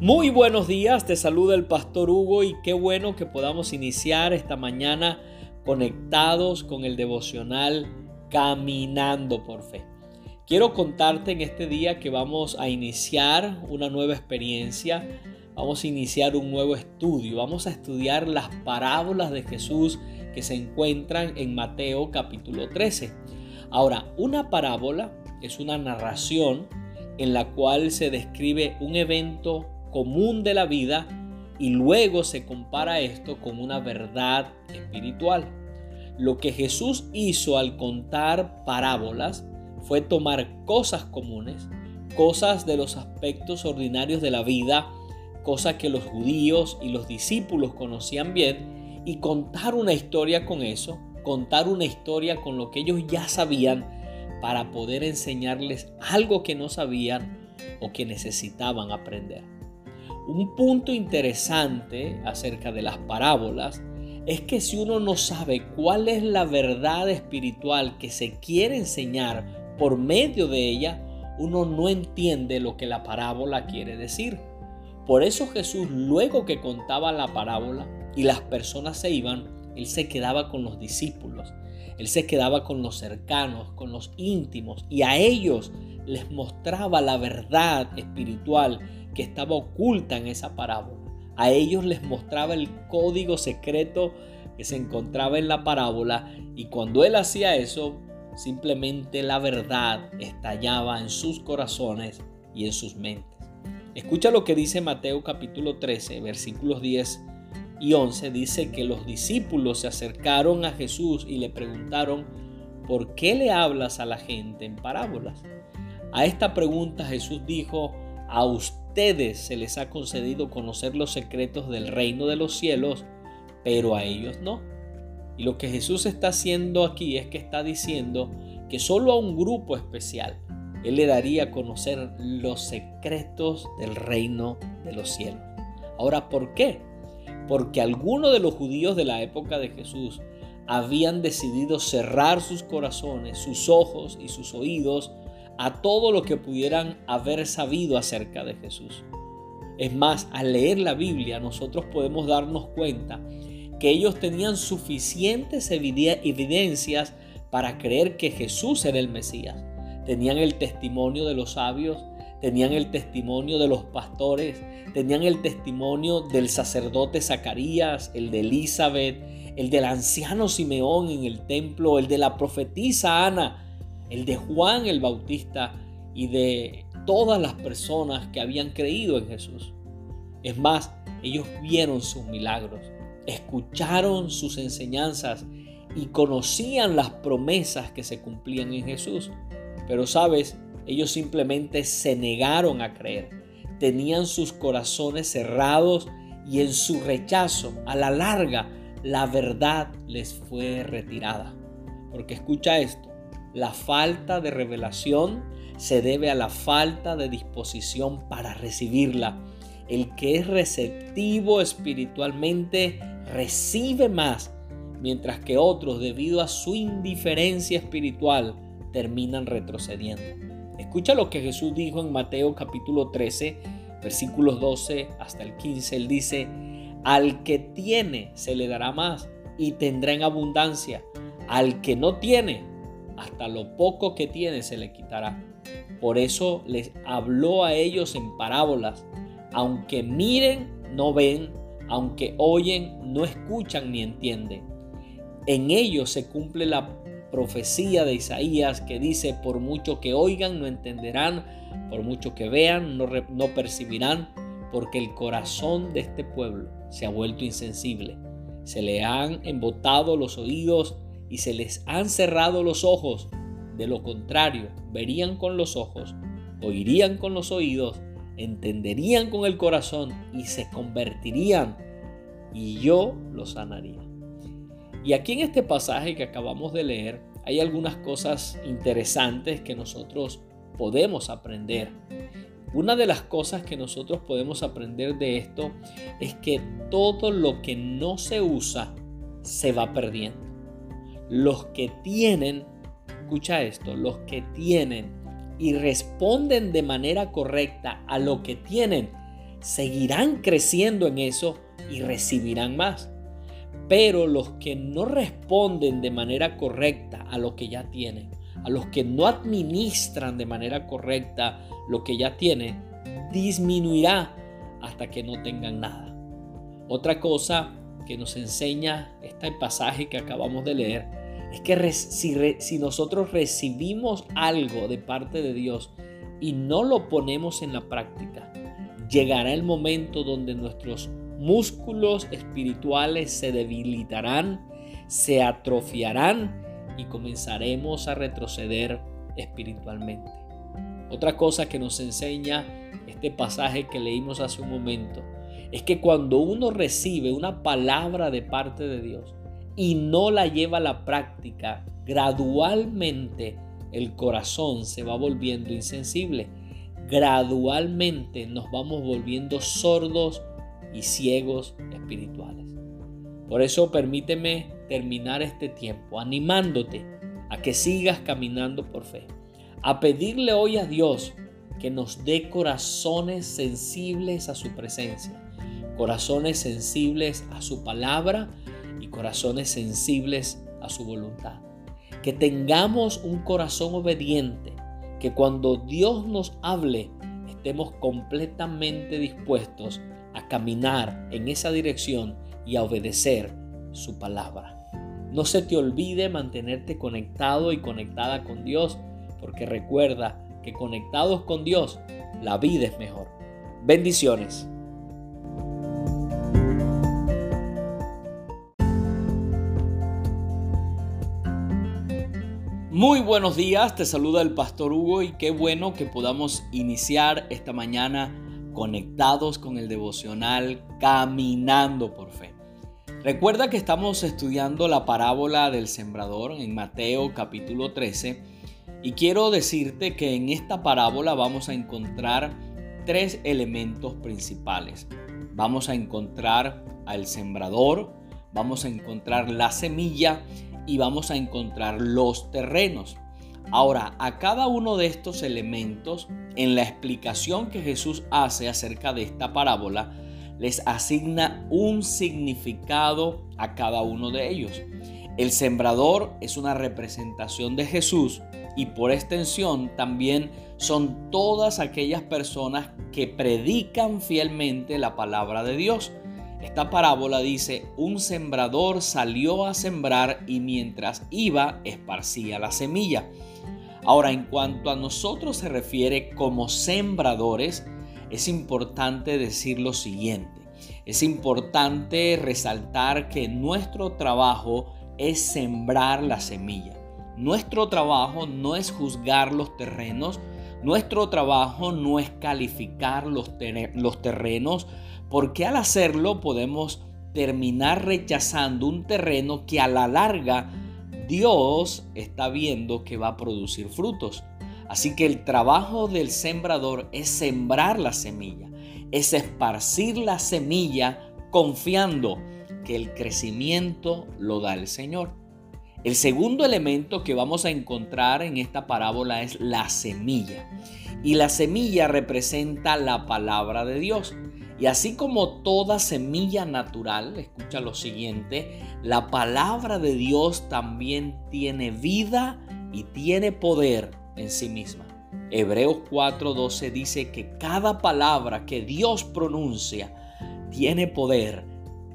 Muy buenos días, te saluda el pastor Hugo y qué bueno que podamos iniciar esta mañana conectados con el devocional Caminando por Fe. Quiero contarte en este día que vamos a iniciar una nueva experiencia, vamos a iniciar un nuevo estudio, vamos a estudiar las parábolas de Jesús que se encuentran en Mateo capítulo 13. Ahora, una parábola es una narración en la cual se describe un evento común de la vida y luego se compara esto con una verdad espiritual. Lo que Jesús hizo al contar parábolas fue tomar cosas comunes, cosas de los aspectos ordinarios de la vida, cosas que los judíos y los discípulos conocían bien, y contar una historia con eso, contar una historia con lo que ellos ya sabían para poder enseñarles algo que no sabían o que necesitaban aprender. Un punto interesante acerca de las parábolas es que si uno no sabe cuál es la verdad espiritual que se quiere enseñar por medio de ella, uno no entiende lo que la parábola quiere decir. Por eso Jesús, luego que contaba la parábola y las personas se iban, Él se quedaba con los discípulos, Él se quedaba con los cercanos, con los íntimos, y a ellos les mostraba la verdad espiritual que estaba oculta en esa parábola. A ellos les mostraba el código secreto que se encontraba en la parábola y cuando él hacía eso, simplemente la verdad estallaba en sus corazones y en sus mentes. Escucha lo que dice Mateo capítulo 13, versículos 10 y 11. Dice que los discípulos se acercaron a Jesús y le preguntaron, ¿por qué le hablas a la gente en parábolas? A esta pregunta Jesús dijo, a ustedes se les ha concedido conocer los secretos del reino de los cielos, pero a ellos no. Y lo que Jesús está haciendo aquí es que está diciendo que solo a un grupo especial Él le daría a conocer los secretos del reino de los cielos. Ahora, ¿por qué? Porque algunos de los judíos de la época de Jesús habían decidido cerrar sus corazones, sus ojos y sus oídos a todo lo que pudieran haber sabido acerca de Jesús. Es más, al leer la Biblia nosotros podemos darnos cuenta que ellos tenían suficientes evidencias para creer que Jesús era el Mesías. Tenían el testimonio de los sabios, tenían el testimonio de los pastores, tenían el testimonio del sacerdote Zacarías, el de Elizabeth, el del anciano Simeón en el templo, el de la profetisa Ana, el de Juan el Bautista y de todas las personas que habían creído en Jesús. Es más, ellos vieron sus milagros, escucharon sus enseñanzas y conocían las promesas que se cumplían en Jesús. Pero sabes, ellos simplemente se negaron a creer. Tenían sus corazones cerrados y en su rechazo, a la larga, la verdad les fue retirada. Porque escucha esto, la falta de revelación se debe a la falta de disposición para recibirla. El que es receptivo espiritualmente recibe más, mientras que otros, debido a su indiferencia espiritual, terminan retrocediendo. Escucha lo que Jesús dijo en Mateo capítulo 13, versículos 12 hasta el 15. Él dice, al que tiene se le dará más y tendrá en abundancia. Al que no tiene, hasta lo poco que tiene se le quitará. Por eso les habló a ellos en parábolas. Aunque miren, no ven, aunque oyen, no escuchan ni entienden. En ellos se cumple la profecía de Isaías que dice, por mucho que oigan, no entenderán, por mucho que vean, no, no percibirán, porque el corazón de este pueblo se ha vuelto insensible. Se le han embotado los oídos y se les han cerrado los ojos. De lo contrario, verían con los ojos, oirían con los oídos, entenderían con el corazón y se convertirían y yo los sanaría. Y aquí en este pasaje que acabamos de leer hay algunas cosas interesantes que nosotros podemos aprender. Una de las cosas que nosotros podemos aprender de esto es que todo lo que no se usa se va perdiendo. Los que tienen, escucha esto, los que tienen y responden de manera correcta a lo que tienen, seguirán creciendo en eso y recibirán más. Pero los que no responden de manera correcta a lo que ya tienen, a los que no administran de manera correcta lo que ya tienen, disminuirá hasta que no tengan nada. Otra cosa que nos enseña este pasaje que acabamos de leer es que si, si nosotros recibimos algo de parte de Dios y no lo ponemos en la práctica, llegará el momento donde nuestros músculos espirituales se debilitarán, se atrofiarán y comenzaremos a retroceder espiritualmente. Otra cosa que nos enseña este pasaje que leímos hace un momento es que cuando uno recibe una palabra de parte de Dios y no la lleva a la práctica, gradualmente el corazón se va volviendo insensible. Gradualmente nos vamos volviendo sordos y ciegos espirituales. Por eso permíteme terminar este tiempo animándote a que sigas caminando por fe, a pedirle hoy a Dios que nos dé corazones sensibles a su presencia, corazones sensibles a su palabra y corazones sensibles a su voluntad. Que tengamos un corazón obediente, que cuando Dios nos hable estemos completamente dispuestos a caminar en esa dirección y a obedecer su palabra. No se te olvide mantenerte conectado y conectada con Dios, porque recuerda que conectados con Dios, la vida es mejor. Bendiciones. Muy buenos días, te saluda el pastor Hugo y qué bueno que podamos iniciar esta mañana conectados con el devocional Caminando por Fe. Recuerda que estamos estudiando la parábola del sembrador en Mateo capítulo 13 y quiero decirte que en esta parábola vamos a encontrar tres elementos principales. Vamos a encontrar al sembrador, vamos a encontrar la semilla y vamos a encontrar los terrenos. Ahora, a cada uno de estos elementos, en la explicación que Jesús hace acerca de esta parábola, les asigna un significado a cada uno de ellos. El sembrador es una representación de Jesús y por extensión también son todas aquellas personas que predican fielmente la palabra de Dios. Esta parábola dice, un sembrador salió a sembrar y mientras iba esparcía la semilla. Ahora, en cuanto a nosotros se refiere como sembradores, es importante decir lo siguiente. Es importante resaltar que nuestro trabajo es sembrar la semilla. Nuestro trabajo no es juzgar los terrenos, nuestro trabajo no es calificar los, los terrenos, porque al hacerlo podemos terminar rechazando un terreno que a la larga Dios está viendo que va a producir frutos. Así que el trabajo del sembrador es sembrar la semilla, es esparcir la semilla confiando que el crecimiento lo da el Señor. El segundo elemento que vamos a encontrar en esta parábola es la semilla. Y la semilla representa la palabra de Dios. Y así como toda semilla natural, escucha lo siguiente, la palabra de Dios también tiene vida y tiene poder en sí misma. Hebreos 4:12 dice que cada palabra que Dios pronuncia tiene poder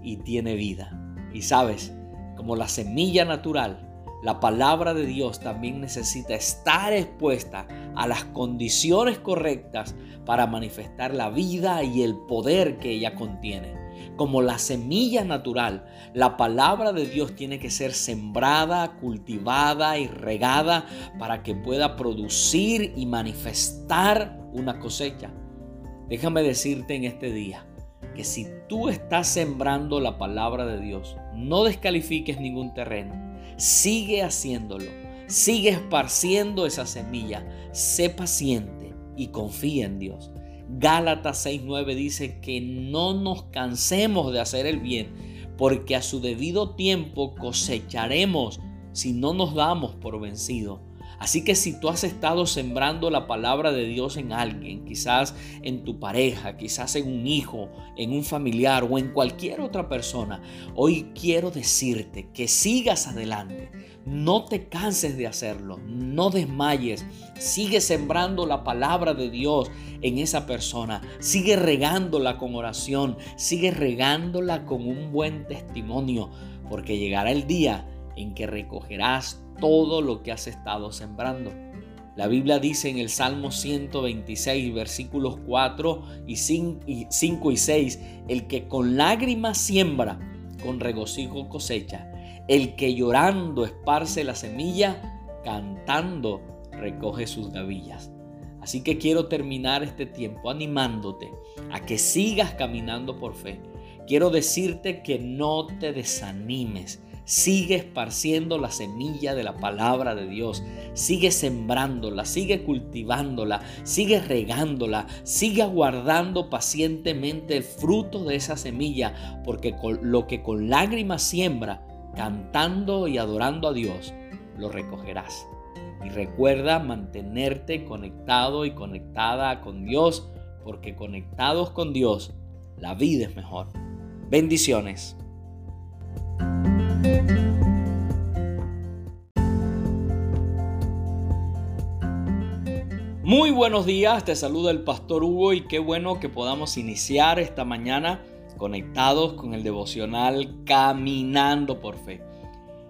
y tiene vida. Y sabes, como la semilla natural, la palabra de Dios también necesita estar expuesta a las condiciones correctas para manifestar la vida y el poder que ella contiene. Como la semilla natural, la palabra de Dios tiene que ser sembrada, cultivada y regada para que pueda producir y manifestar una cosecha. Déjame decirte en este día que si tú estás sembrando la palabra de Dios, no descalifiques ningún terreno Sigue haciéndolo. Sigue esparciendo esa semilla. Sé paciente y confía en Dios. Gálatas 6:9 dice que no nos cansemos de hacer el bien, porque a su debido tiempo cosecharemos si no nos damos por vencidos. Así que si tú has estado sembrando la palabra de Dios en alguien, quizás en tu pareja, quizás en un hijo, en un familiar o en cualquier otra persona, hoy quiero decirte que sigas adelante. No te canses de hacerlo, no desmayes, sigue sembrando la palabra de Dios en esa persona, sigue regándola con oración, sigue regándola con un buen testimonio, porque llegará el día en que recogerás todo lo que has estado sembrando. La Biblia dice en el Salmo 126, versículos 4 y 5 y 6, el que con lágrimas siembra, con regocijo cosecha. El que llorando esparce la semilla, cantando recoge sus gavillas. Así que quiero terminar este tiempo animándote a que sigas caminando por fe. Quiero decirte que no te desanimes Sigue esparciendo la semilla de la palabra de Dios. Sigue sembrándola, sigue cultivándola, sigue regándola, sigue aguardando pacientemente el fruto de esa semilla, porque lo que con lágrimas siembra, cantando y adorando a Dios, lo recogerás. Y recuerda mantenerte conectado y conectada con Dios, porque conectados con Dios, la vida es mejor. Bendiciones. Muy buenos días, te saluda el pastor Hugo y qué bueno que podamos iniciar esta mañana conectados con el devocional Caminando por Fe.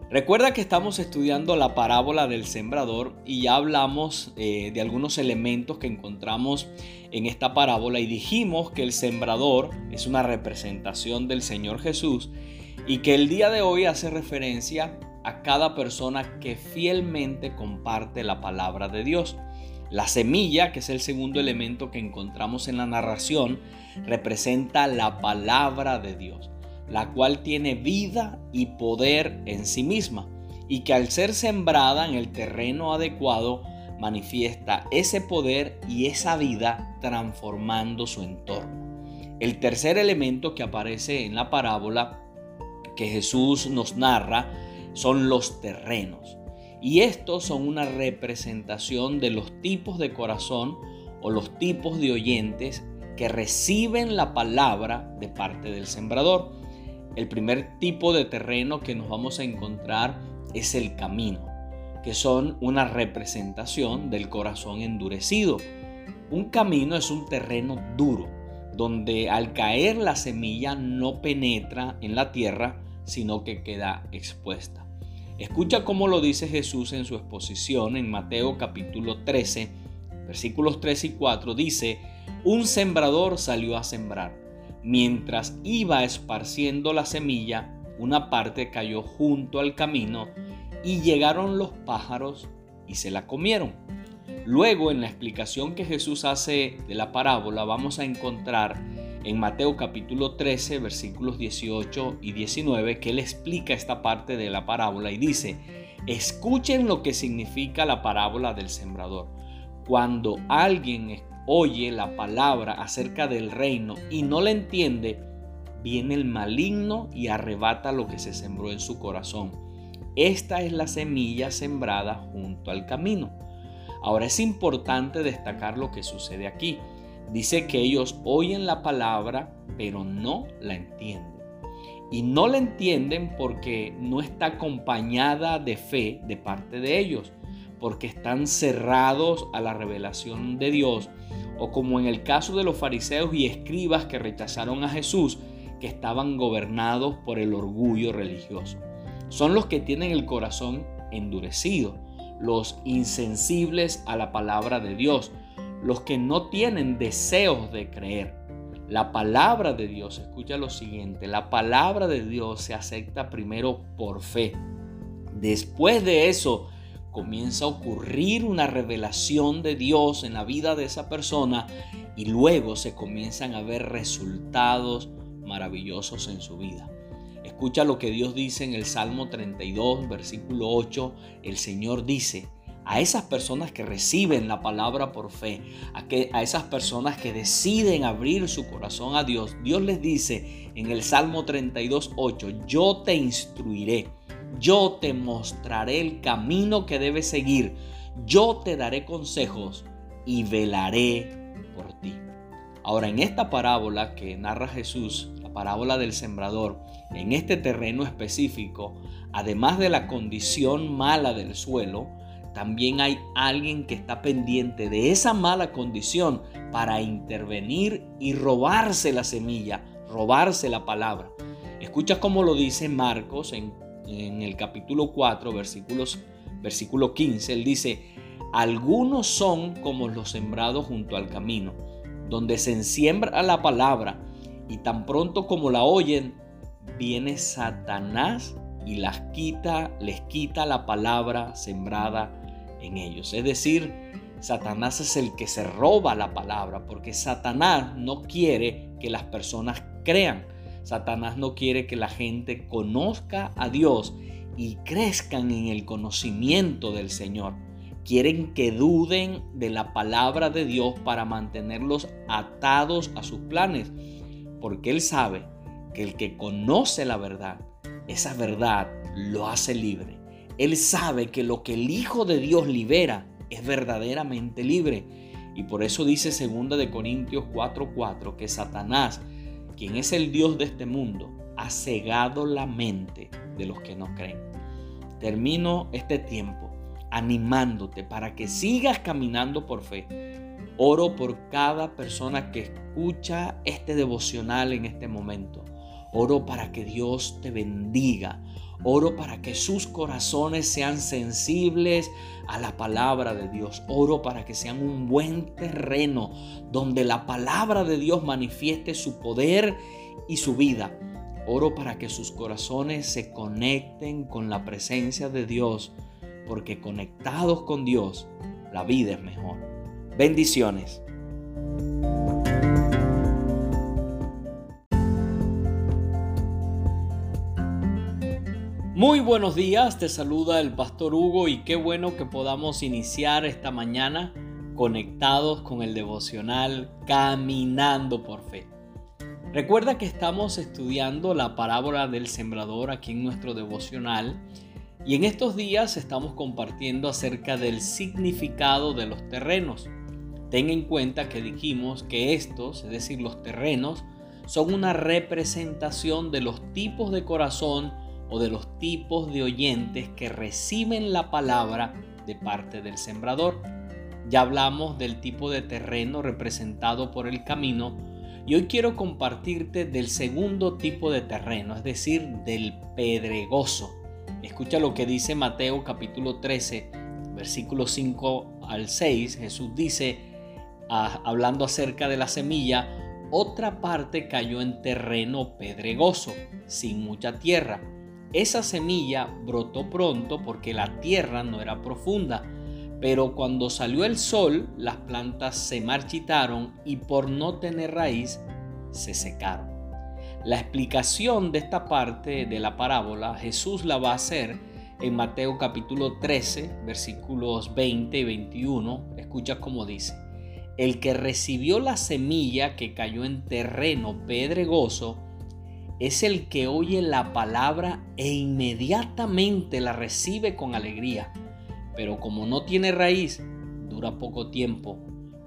Recuerda que estamos estudiando la parábola del sembrador y ya hablamos eh, de algunos elementos que encontramos en esta parábola y dijimos que el sembrador es una representación del Señor Jesús y que el día de hoy hace referencia a cada persona que fielmente comparte la palabra de Dios. La semilla, que es el segundo elemento que encontramos en la narración, representa la palabra de Dios, la cual tiene vida y poder en sí misma y que al ser sembrada en el terreno adecuado manifiesta ese poder y esa vida transformando su entorno. El tercer elemento que aparece en la parábola que Jesús nos narra son los terrenos. Y estos son una representación de los tipos de corazón o los tipos de oyentes que reciben la palabra de parte del sembrador. El primer tipo de terreno que nos vamos a encontrar es el camino, que son una representación del corazón endurecido. Un camino es un terreno duro, donde al caer la semilla no penetra en la tierra, sino que queda expuesta. Escucha cómo lo dice Jesús en su exposición en Mateo capítulo 13, versículos 3 y 4. Dice, un sembrador salió a sembrar. Mientras iba esparciendo la semilla, una parte cayó junto al camino y llegaron los pájaros y se la comieron. Luego, en la explicación que Jesús hace de la parábola, vamos a encontrar en Mateo capítulo 13, versículos 18 y 19, que él explica esta parte de la parábola y dice, escuchen lo que significa la parábola del sembrador. Cuando alguien oye la palabra acerca del reino y no la entiende, viene el maligno y arrebata lo que se sembró en su corazón. Esta es la semilla sembrada junto al camino. Ahora es importante destacar lo que sucede aquí. Dice que ellos oyen la palabra, pero no la entienden. Y no la entienden porque no está acompañada de fe de parte de ellos, porque están cerrados a la revelación de Dios, o como en el caso de los fariseos y escribas que rechazaron a Jesús, que estaban gobernados por el orgullo religioso. Son los que tienen el corazón endurecido, los insensibles a la palabra de Dios, los que no tienen deseos de creer. La palabra de Dios, escucha lo siguiente, la palabra de Dios se acepta primero por fe. Después de eso comienza a ocurrir una revelación de Dios en la vida de esa persona y luego se comienzan a ver resultados maravillosos en su vida. Escucha lo que Dios dice en el Salmo 32, versículo 8. El Señor dice, a esas personas que reciben la palabra por fe, a, que, a esas personas que deciden abrir su corazón a Dios, Dios les dice en el Salmo 32, 8, yo te instruiré, yo te mostraré el camino que debes seguir, yo te daré consejos y velaré por ti. Ahora, en esta parábola que narra Jesús, la parábola del sembrador, en este terreno específico, además de la condición mala del suelo, también hay alguien que está pendiente de esa mala condición para intervenir y robarse la semilla, robarse la palabra. Escucha cómo lo dice Marcos en, el capítulo 4, versículos, versículo 15. Él dice, algunos son como los sembrados junto al camino, donde se ensiembra la palabra y tan pronto como la oyen, viene Satanás y las quita, les quita la palabra sembrada en ellos. Es decir, Satanás es el que se roba la palabra, porque Satanás no quiere que las personas crean. Satanás no quiere que la gente conozca a Dios y crezcan en el conocimiento del Señor. Quieren que duden de la palabra de Dios para mantenerlos atados a sus planes, porque Él sabe que el que conoce la verdad, esa verdad lo hace libre. Él sabe que lo que el Hijo de Dios libera es verdaderamente libre. Y por eso dice 2 de Corintios 4:4 que Satanás, quien es el Dios de este mundo, ha cegado la mente de los que no creen. Termino este tiempo animándote para que sigas caminando por fe. Oro por cada persona que escucha este devocional en este momento. Oro para que Dios te bendiga. Oro para que sus corazones sean sensibles a la palabra de Dios. Oro para que sean un buen terreno donde la palabra de Dios manifieste su poder y su vida. Oro para que sus corazones se conecten con la presencia de Dios, porque conectados con Dios, la vida es mejor. Bendiciones. Muy buenos días, te saluda el pastor Hugo y qué bueno que podamos iniciar esta mañana conectados con el devocional Caminando por Fe. Recuerda que estamos estudiando la parábola del sembrador aquí en nuestro devocional y en estos días estamos compartiendo acerca del significado de los terrenos. Ten en cuenta que dijimos que estos, es decir, los terrenos, son una representación de los tipos de corazón o de los tipos de oyentes que reciben la palabra de parte del sembrador. Ya hablamos del tipo de terreno representado por el camino y hoy quiero compartirte del segundo tipo de terreno, es decir, del pedregoso. Escucha lo que dice Mateo capítulo 13, versículos 5 al 6. Jesús dice, hablando acerca de la semilla, otra parte cayó en terreno pedregoso, sin mucha tierra esa semilla brotó pronto porque la tierra no era profunda, pero cuando salió el sol las plantas se marchitaron y por no tener raíz se secaron. La explicación de esta parte de la parábola Jesús la va a hacer en Mateo capítulo 13 versículos 20 y 21. Escucha cómo dice. El que recibió la semilla que cayó en terreno pedregoso, es el que oye la palabra e inmediatamente la recibe con alegría, pero como no tiene raíz, dura poco tiempo.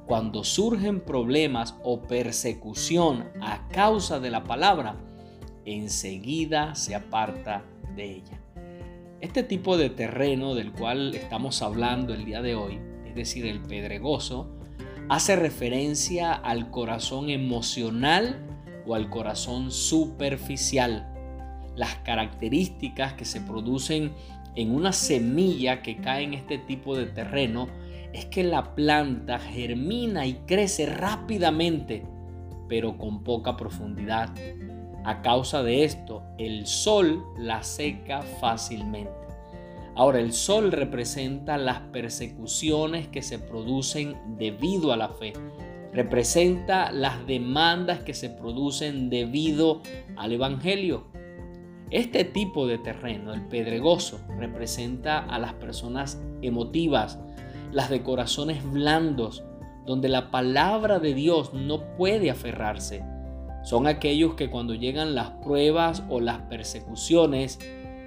Cuando surgen problemas o persecución a causa de la palabra, enseguida se aparta de ella. Este tipo de terreno del cual estamos hablando el día de hoy, es decir, el pedregoso, hace referencia al corazón emocional o al corazón superficial. Las características que se producen en una semilla que cae en este tipo de terreno es que la planta germina y crece rápidamente, pero con poca profundidad. A causa de esto, el sol la seca fácilmente. Ahora, el sol representa las persecuciones que se producen debido a la fe representa las demandas que se producen debido al Evangelio. Este tipo de terreno, el pedregoso, representa a las personas emotivas, las de corazones blandos, donde la palabra de Dios no puede aferrarse. Son aquellos que cuando llegan las pruebas o las persecuciones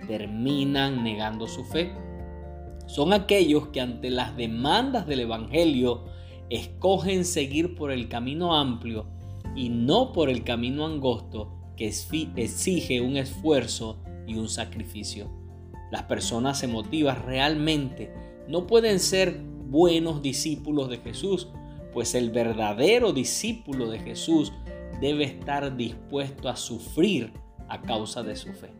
terminan negando su fe. son aquellos que ante las demandas del Evangelio escogen seguir por el camino amplio y no por el camino angosto que exige un esfuerzo y un sacrificio. Las personas emotivas realmente no pueden ser buenos discípulos de Jesús, pues el verdadero discípulo de Jesús debe estar dispuesto a sufrir a causa de su fe.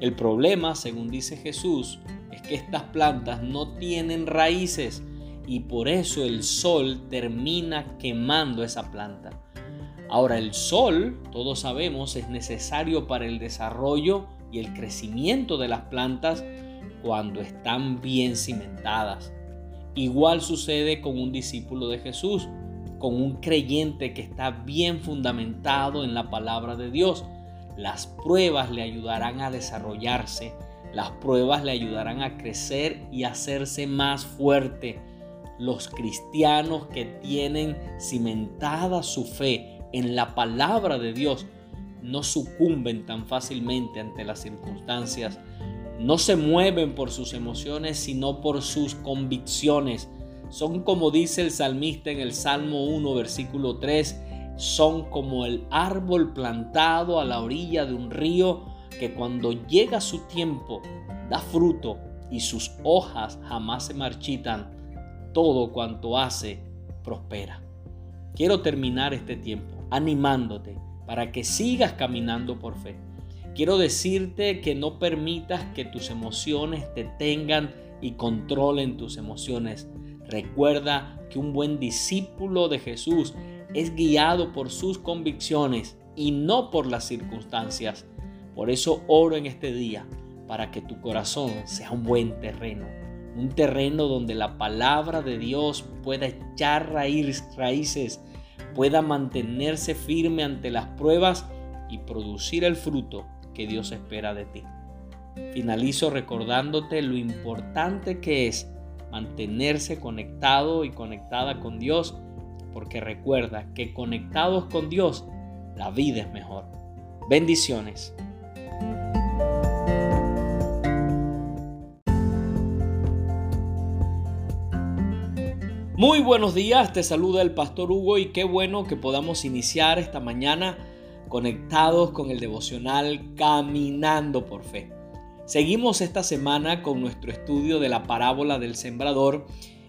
El problema, según dice Jesús, es que estas plantas no tienen raíces y por eso el sol termina quemando esa planta. Ahora el sol, todos sabemos, es necesario para el desarrollo y el crecimiento de las plantas cuando están bien cimentadas. Igual sucede con un discípulo de Jesús, con un creyente que está bien fundamentado en la palabra de Dios. Las pruebas le ayudarán a desarrollarse, las pruebas le ayudarán a crecer y hacerse más fuerte. Los cristianos que tienen cimentada su fe en la palabra de Dios no sucumben tan fácilmente ante las circunstancias, no se mueven por sus emociones, sino por sus convicciones. Son como dice el salmista en el Salmo 1, versículo 3, son como el árbol plantado a la orilla de un río que cuando llega su tiempo da fruto y sus hojas jamás se marchitan. Todo cuanto hace prospera. Quiero terminar este tiempo animándote para que sigas caminando por fe. Quiero decirte que no permitas que tus emociones te tengan y controlen tus emociones. Recuerda que un buen discípulo de Jesús es guiado por sus convicciones y no por las circunstancias. Por eso oro en este día para que tu corazón sea un buen terreno, un terreno donde la palabra de Dios pueda echar raíces pueda mantenerse firme ante las pruebas y producir el fruto que Dios espera de ti. Finalizo recordándote lo importante que es mantenerse conectado y conectada con Dios, porque recuerda que conectados con Dios, la vida es mejor. Bendiciones. Muy buenos días, te saluda el pastor Hugo y qué bueno que podamos iniciar esta mañana conectados con el devocional Caminando por Fe. Seguimos esta semana con nuestro estudio de la parábola del sembrador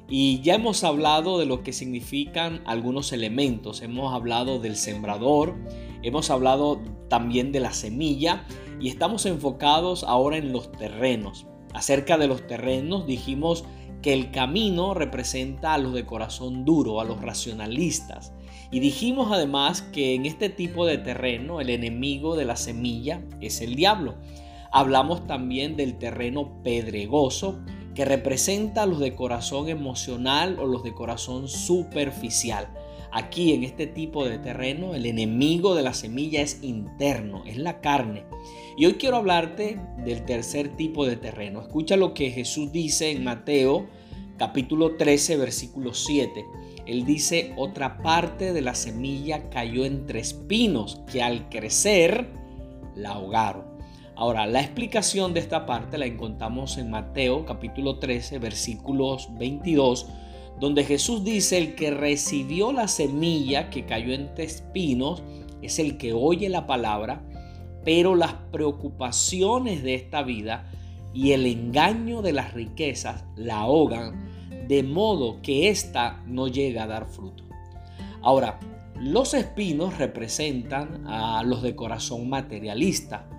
y ya hemos hablado de lo que significan algunos elementos. Hemos hablado del sembrador, hemos hablado también de la semilla y estamos enfocados ahora en los terrenos. Acerca de los terrenos dijimos que el camino representa a los de corazón duro, a los racionalistas. Y dijimos además que en este tipo de terreno el enemigo de la semilla es el diablo. Hablamos también del terreno pedregoso, que representa a los de corazón emocional o los de corazón superficial. Aquí en este tipo de terreno el enemigo de la semilla es interno, es la carne. Y hoy quiero hablarte del tercer tipo de terreno. Escucha lo que Jesús dice en Mateo capítulo 13, versículo 7. Él dice, otra parte de la semilla cayó entre espinos que al crecer la ahogaron. Ahora, la explicación de esta parte la encontramos en Mateo capítulo 13, versículos 22, donde Jesús dice, el que recibió la semilla que cayó entre espinos es el que oye la palabra, pero las preocupaciones de esta vida y el engaño de las riquezas la ahogan, de modo que ésta no llega a dar fruto. Ahora, los espinos representan a los de corazón materialista.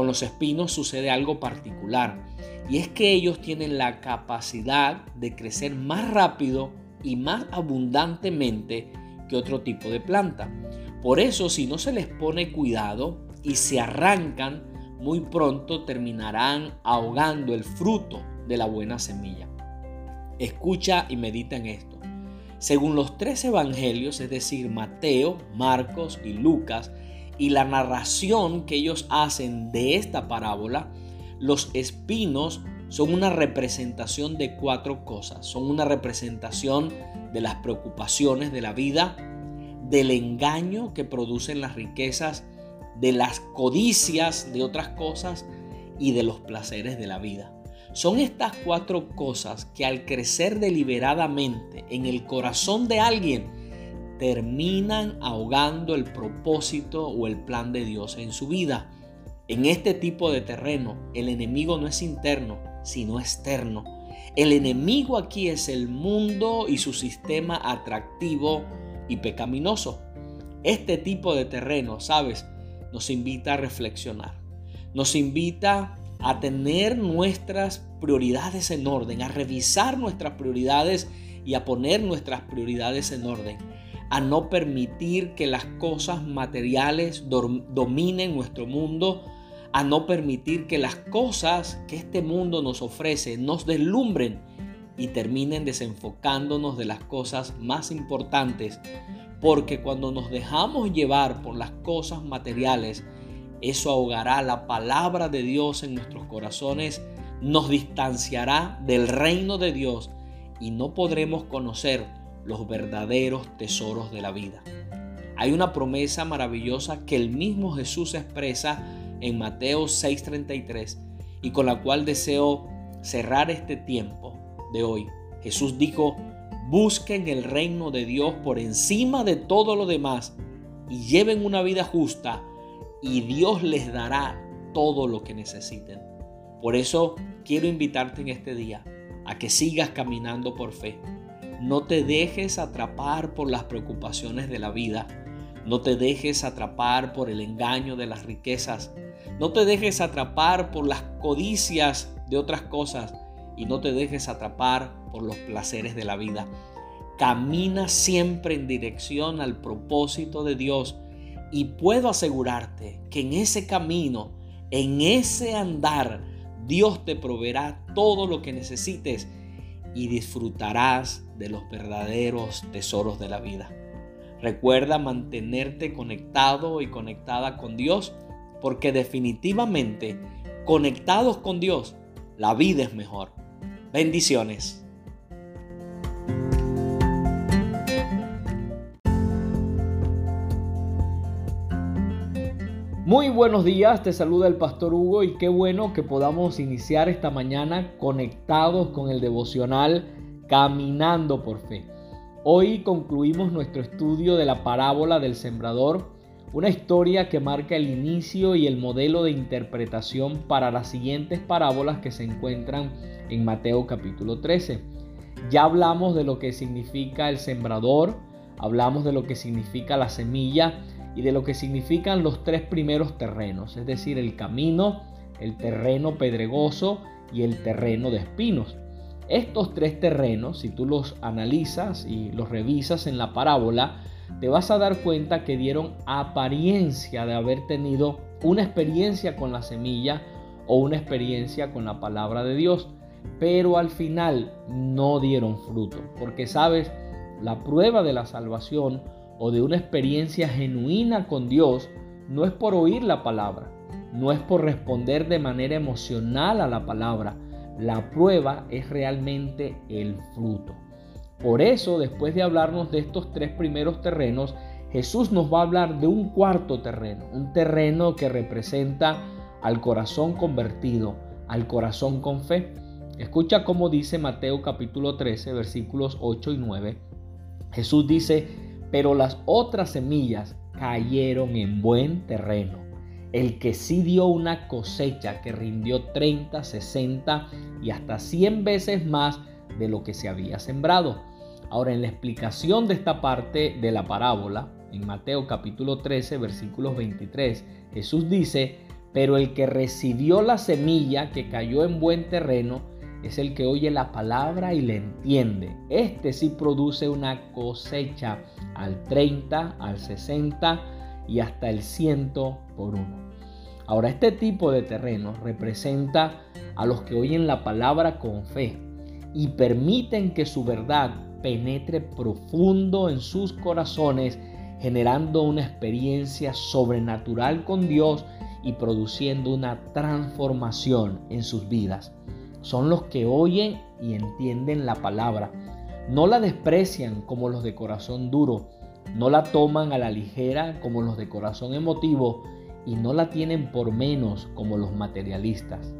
Con los espinos sucede algo particular y es que ellos tienen la capacidad de crecer más rápido y más abundantemente que otro tipo de planta. Por eso si no se les pone cuidado, y se arrancan, muy pronto terminarán ahogando el fruto de la buena semilla. Escucha y medita en esto. Según los tres evangelios, es decir, Mateo, Marcos y Lucas, y la narración que ellos hacen de esta parábola, los espinos son una representación de cuatro cosas. Son una representación de las preocupaciones de la vida, del engaño que producen las riquezas de las codicias de otras cosas y de los placeres de la vida. Son estas cuatro cosas que al crecer deliberadamente en el corazón de alguien, terminan ahogando el propósito o el plan de Dios en su vida. En este tipo de terreno, el enemigo no es interno, sino externo. El enemigo aquí es el mundo y su sistema atractivo y pecaminoso. Este tipo de terreno, sabes, nos invita a reflexionar. Nos invita a tener nuestras prioridades en orden, a revisar nuestras prioridades y a poner nuestras prioridades en orden, a no permitir que las cosas materiales dominen nuestro mundo, a no permitir que las cosas que este mundo nos ofrece nos deslumbren y terminen desenfocándonos de las cosas más importantes. Porque cuando nos dejamos llevar por las cosas materiales, eso ahogará la palabra de Dios en nuestros corazones, nos distanciará del reino de Dios y no podremos conocer los verdaderos tesoros de la vida. Hay una promesa maravillosa que el mismo Jesús expresa en Mateo 6:33 y con la cual deseo cerrar este tiempo de hoy. Jesús dijo, busquen el reino de Dios por encima de todo lo demás y lleven una vida justa y Dios les dará todo lo que necesiten. Por eso quiero invitarte en este día a que sigas caminando por fe. No te dejes atrapar por las preocupaciones de la vida. No te dejes atrapar por el engaño de las riquezas. No te dejes atrapar por las codicias de otras cosas y no te dejes atrapar por los placeres de la vida. Camina siempre en dirección al propósito de Dios y puedo asegurarte que en ese camino, en ese andar, Dios te proveerá todo lo que necesites y disfrutarás de los verdaderos tesoros de la vida. Recuerda mantenerte conectado y conectada con Dios porque definitivamente conectados con Dios, la vida es mejor. Bendiciones. Muy buenos días, te saluda el pastor Hugo y qué bueno que podamos iniciar esta mañana conectados con el devocional Caminando por Fe. Hoy concluimos nuestro estudio de la parábola del sembrador una historia que marca el inicio y el modelo de interpretación para las siguientes parábolas que se encuentran en Mateo capítulo 13. Ya hablamos de lo que significa el sembrador, hablamos de lo que significa la semilla y de lo que significan los tres primeros terrenos, es decir, el camino, el terreno pedregoso y el terreno de espinos. Estos tres terrenos, si tú los analizas y los revisas en la parábola, te vas a dar cuenta que dieron apariencia de haber tenido una experiencia con la semilla o una experiencia con la palabra de Dios, pero al final no dieron fruto, porque sabes, la prueba de la salvación o de una experiencia genuina con Dios no es por oír la palabra, no es por responder de manera emocional a la palabra, la prueba es realmente el fruto. Por eso, después de hablarnos de estos tres primeros terrenos, Jesús nos va a hablar de un cuarto terreno, un terreno que representa al corazón convertido, al corazón con fe. Escucha cómo dice Mateo capítulo 13, versículos 8 y 9. Jesús dice, pero las otras semillas cayeron en buen terreno. El que sí dio una cosecha que rindió 30, 60 y hasta 100 veces más de lo que se había sembrado. Ahora, en la explicación de esta parte de la parábola, en Mateo capítulo 13, versículos 23, Jesús dice, pero el que recibió la semilla que cayó en buen terreno es el que oye la palabra y le entiende. Este sí produce una cosecha al 30, al 60 y hasta el 100 por uno. Ahora, este tipo de terreno representa a los que oyen la palabra con fe y permiten que su verdad penetre profundo en sus corazones, generando una experiencia sobrenatural con Dios y produciendo una transformación en sus vidas. Son los que oyen y entienden la palabra. No la desprecian como los de corazón duro, no la toman a la ligera como los de corazón emotivo y no la tienen por menos como los materialistas.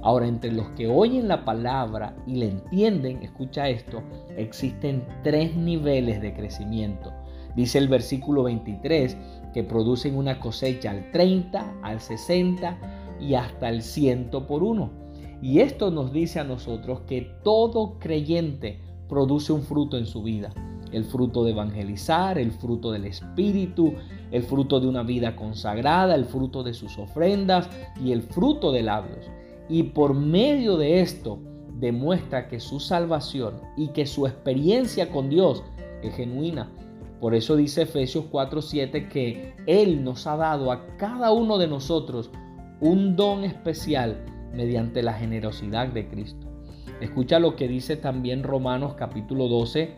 Ahora, entre los que oyen la palabra y la entienden, escucha esto, existen tres niveles de crecimiento. Dice el versículo 23 que producen una cosecha al 30, al 60 y hasta el 100 por uno. Y esto nos dice a nosotros que todo creyente produce un fruto en su vida. El fruto de evangelizar, el fruto del Espíritu, el fruto de una vida consagrada, el fruto de sus ofrendas y el fruto de labios y por medio de esto demuestra que su salvación y que su experiencia con Dios es genuina. Por eso dice Efesios 4:7 que Él nos ha dado a cada uno de nosotros un don especial mediante la generosidad de Cristo. Escucha lo que dice también Romanos capítulo 12,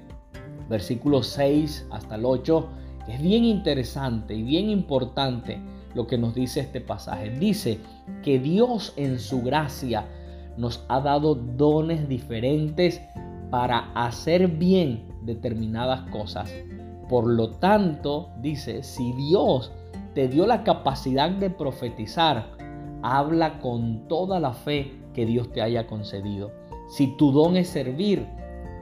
versículos 6 hasta el 8, que es bien interesante y bien importante lo que nos dice este pasaje. Dice que Dios en su gracia nos ha dado dones diferentes para hacer bien determinadas cosas. Por lo tanto, dice, si Dios te dio la capacidad de profetizar, habla con toda la fe que Dios te haya concedido. Si tu don es servir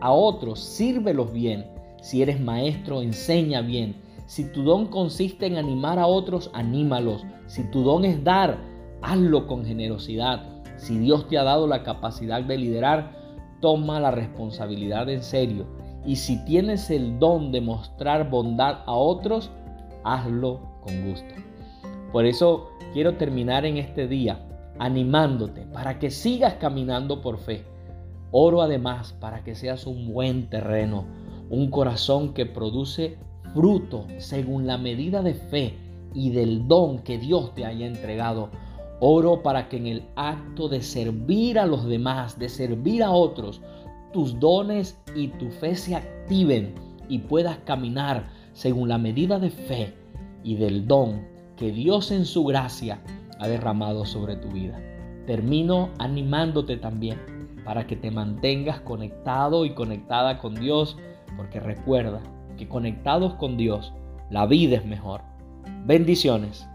a otros, sírvelos bien. Si eres maestro, enseña bien. Si tu don consiste en animar a otros, anímalos. Si tu don es dar, hazlo con generosidad. Si Dios te ha dado la capacidad de liderar, toma la responsabilidad en serio. Y si tienes el don de mostrar bondad a otros, hazlo con gusto. Por eso quiero terminar en este día animándote para que sigas caminando por fe. Oro además para que seas un buen terreno, un corazón que produce fruto según la medida de fe y del don que Dios te haya entregado. Oro para que en el acto de servir a los demás, de servir a otros, tus dones y tu fe se activen y puedas caminar según la medida de fe y del don que Dios en su gracia ha derramado sobre tu vida. Termino animándote también para que te mantengas conectado y conectada con Dios, porque recuerda, que conectados con Dios, la vida es mejor. Bendiciones.